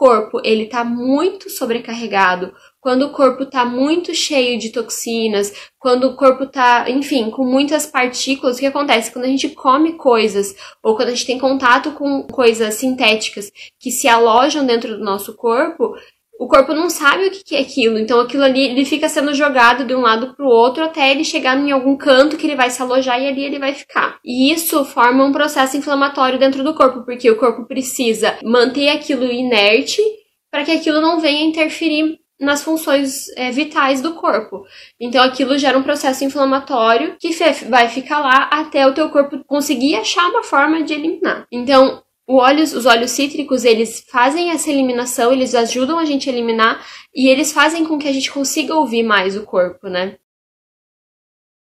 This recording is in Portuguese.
corpo ele tá muito sobrecarregado, quando o corpo tá muito cheio de toxinas, quando o corpo tá, enfim, com muitas partículas, o que acontece? Quando a gente come coisas ou quando a gente tem contato com coisas sintéticas que se alojam dentro do nosso corpo, o corpo não sabe o que é aquilo, então aquilo ali ele fica sendo jogado de um lado para o outro até ele chegar em algum canto que ele vai se alojar e ali ele vai ficar. E isso forma um processo inflamatório dentro do corpo, porque o corpo precisa manter aquilo inerte para que aquilo não venha interferir nas funções é, vitais do corpo. Então aquilo gera um processo inflamatório que vai ficar lá até o teu corpo conseguir achar uma forma de eliminar. Então os óleos cítricos, eles fazem essa eliminação, eles ajudam a gente a eliminar e eles fazem com que a gente consiga ouvir mais o corpo, né?